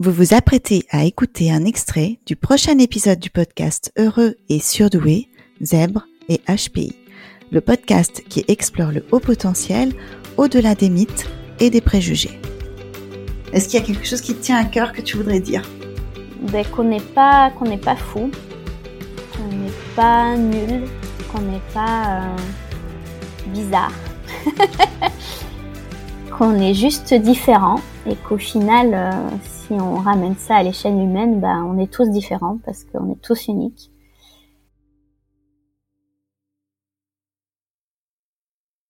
Vous vous apprêtez à écouter un extrait du prochain épisode du podcast Heureux et surdoué, Zèbre et HPI, le podcast qui explore le haut potentiel au-delà des mythes et des préjugés. Est-ce qu'il y a quelque chose qui te tient à cœur que tu voudrais dire? Ben, Qu'on n'est pas, fou, qu'on n'est pas nul, qu'on n'est pas euh, bizarre, qu'on est juste différent et qu'au final, euh, si on ramène ça à l'échelle humaine, ben, on est tous différents parce qu'on est tous uniques.